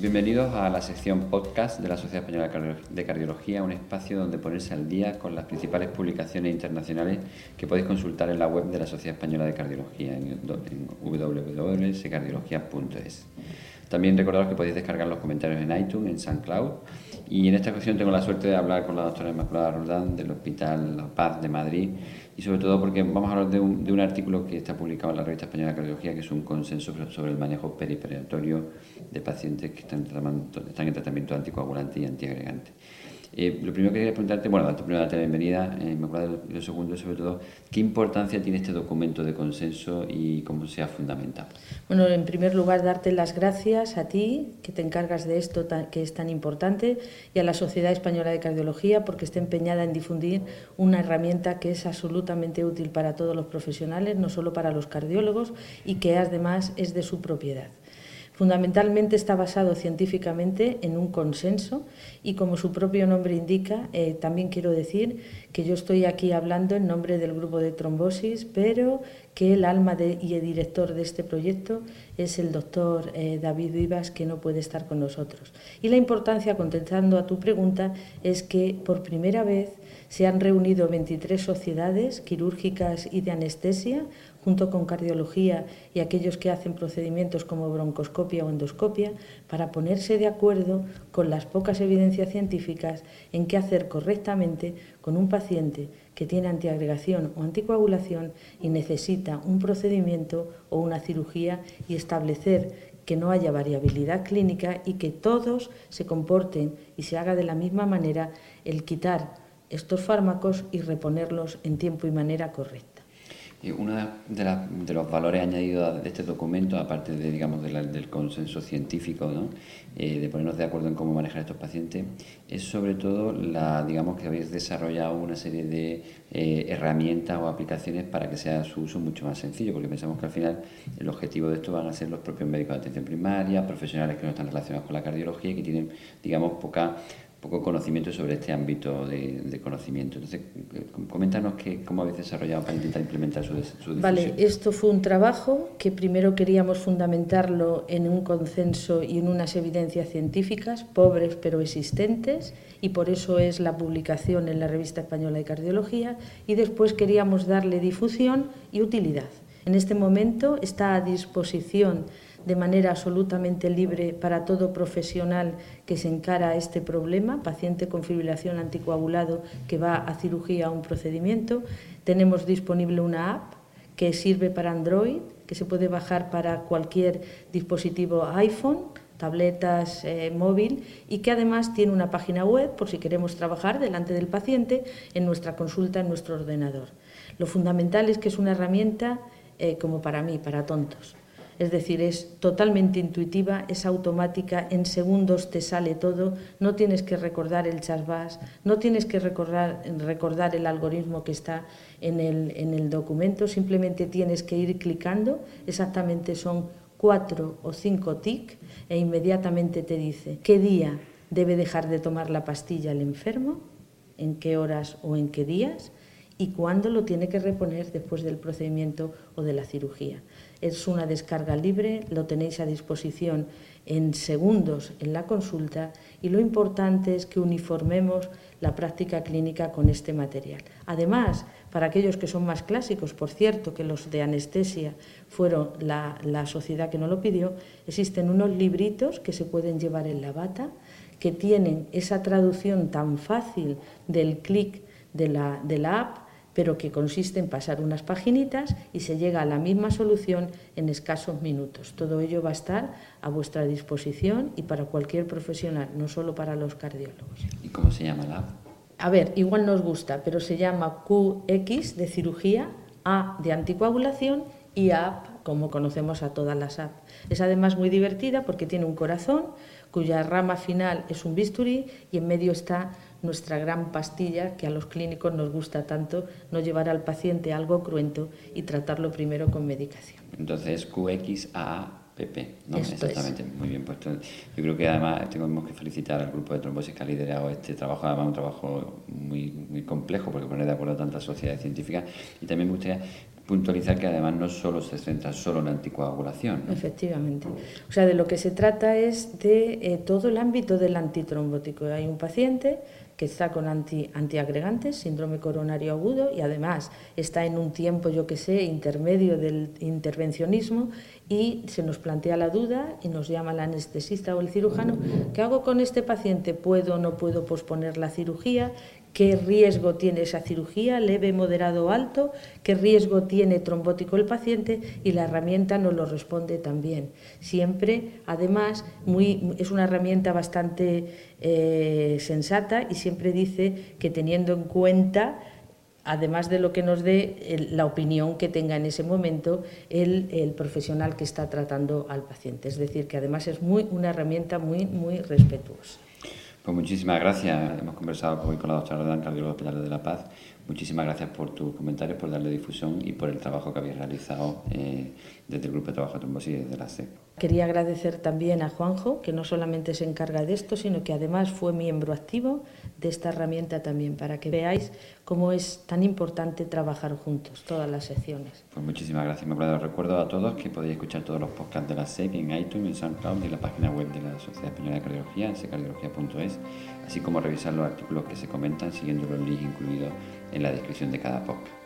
Bienvenidos a la sección podcast de la Sociedad Española de Cardiología, un espacio donde ponerse al día con las principales publicaciones internacionales que podéis consultar en la web de la Sociedad Española de Cardiología en, www.secardiología.es. También recordaros que podéis descargar los comentarios en iTunes, en SoundCloud. Y en esta ocasión tengo la suerte de hablar con la doctora Inmaculada Roldán del Hospital La Paz de Madrid y sobre todo porque vamos a hablar de un, artículo que está publicado en la revista española de cardiología que es un consenso sobre el manejo periperitorio de pacientes que están, están en tratamiento anticoagulante y antiagregante. Eh, lo primero que quería preguntarte, bueno, darte la bienvenida, eh, me acuerdo lo segundo, sobre todo, ¿qué importancia tiene este documento de consenso y cómo se ha fundamentado? Bueno, en primer lugar, darte las gracias a ti, que te encargas de esto que es tan importante, y a la Sociedad Española de Cardiología, porque está empeñada en difundir una herramienta que es absolutamente útil para todos los profesionales, no solo para los cardiólogos, y que además es de su propiedad. Fundamentalmente está basado científicamente en un consenso y como su propio nombre indica, eh, también quiero decir que yo estoy aquí hablando en nombre del grupo de trombosis, pero que el alma y el director de este proyecto es el doctor eh, David Vivas, que no puede estar con nosotros. Y la importancia, contestando a tu pregunta, es que por primera vez se han reunido 23 sociedades quirúrgicas y de anestesia junto con cardiología y aquellos que hacen procedimientos como broncoscopia o endoscopia, para ponerse de acuerdo con las pocas evidencias científicas en qué hacer correctamente con un paciente que tiene antiagregación o anticoagulación y necesita un procedimiento o una cirugía y establecer que no haya variabilidad clínica y que todos se comporten y se haga de la misma manera el quitar estos fármacos y reponerlos en tiempo y manera correcta. Uno de, de, los valores añadidos de este documento, aparte de, digamos, del consenso científico, eh, de ponernos de acuerdo en cómo manejar estos pacientes, es sobre todo la, digamos, que habéis desarrollado una serie de eh, herramientas o aplicaciones para que sea su uso mucho más sencillo, porque pensamos que al final el objetivo de esto van a ser los propios médicos de atención primaria, profesionales que no están relacionados con la cardiología y que tienen, digamos, poca poco conocimiento sobre este ámbito de, conocimiento. Entonces, coméntanos que, cómo habéis desarrollado para intentar implementar su, su. Vale, esto fue un trabajo que primero queríamos fundamentarlo en un consenso y en unas evidencias científicas, pobres pero existentes, y por eso es la publicación en la Revista Española de Cardiología, y después queríamos darle difusión y utilidad. En este momento está a disposición de manera absolutamente libre para todo profesional que se encara a este problema, paciente con fibrilación anticoagulado que va a cirugía a un procedimiento. Tenemos disponible una app que sirve para Android, que se puede bajar para cualquier dispositivo iPhone tabletas, eh, móvil y que además tiene una página web por si queremos trabajar delante del paciente en nuestra consulta en nuestro ordenador. Lo fundamental es que es una herramienta eh, como para mí, para tontos. Es decir, es totalmente intuitiva, es automática, en segundos te sale todo, no tienes que recordar el chasbás, no tienes que recordar, recordar el algoritmo que está en el, en el documento, simplemente tienes que ir clicando, exactamente son cuatro o cinco tic e inmediatamente te dice qué día debe dejar de tomar la pastilla el enfermo, en qué horas o en qué días y cuándo lo tiene que reponer después del procedimiento o de la cirugía. Es una descarga libre, lo tenéis a disposición en segundos en la consulta y lo importante es que uniformemos la práctica clínica con este material. Además, para aquellos que son más clásicos, por cierto, que los de anestesia fueron la, sociedad que no lo pidió, existen unos libritos que se pueden llevar en la bata, que tienen esa traducción tan fácil del clic de la, de la app pero que consiste en pasar unas paginitas y se llega a la misma solución en escasos minutos. Todo ello va a estar a vuestra disposición y para cualquier profesional, no solo para los cardiólogos. ¿Y cómo se llama la app? A ver, igual nos gusta, pero se llama QX de cirugía, A de anticoagulación y app como conocemos a todas las apps. Es además muy divertida porque tiene un corazón cuya rama final es un bisturí y en medio está nuestra gran pastilla que a los clínicos nos gusta tanto, no llevar al paciente algo cruento y tratarlo primero con medicación. Entonces, QXAAPP, ¿no? Exactamente, muy bien puesto. Yo creo que además tenemos que felicitar al grupo de trombosis que ha liderado este trabajo, además un trabajo muy, muy complejo porque pone de acuerdo tantas sociedades científicas y también me gustaría puntualizar que además no solo se centra solo en la anticoagulación. Efectivamente. O sea, de lo que se trata es de eh, todo el ámbito del antitrombótico. Hay un paciente que está con anti, antiagregantes, síndrome coronario agudo, y además está en un tiempo, yo que sé, intermedio del intervencionismo, y se nos plantea la duda y nos llama el anestesista o el cirujano, ¿qué hago con este paciente? ¿Puedo o no puedo posponer la cirugía? Qué riesgo tiene esa cirugía, leve, moderado o alto, qué riesgo tiene trombótico el paciente y la herramienta nos lo responde también. Siempre, además, es una herramienta bastante eh, sensata y siempre dice que teniendo en cuenta además de lo que nos dé la opinión que tenga en ese momento el, el, profesional que está tratando al paciente. Es decir, que además es muy, una herramienta muy, muy respetuosa. Pues muchísimas gracias. Hemos conversado hoy con la doctora Rodán, cardióloga Hospital de la Paz. Muchísimas gracias por tus comentarios, por darle difusión y por el trabajo que habéis realizado eh, desde el Grupo de Trabajo de Trombosis y desde la SEP. Quería agradecer también a Juanjo, que no solamente se encarga de esto, sino que además fue miembro activo de esta herramienta también, para que veáis cómo es tan importante trabajar juntos, todas las secciones. Pues muchísimas gracias. Me acuerdo, recuerdo a todos que podéis escuchar todos los podcasts de la SEC en iTunes, en SoundCloud y en la página web de la Sociedad Española de Cardiología, en secardiología.es, así como revisar los artículos que se comentan siguiendo los links incluidos en la descripción de cada podcast.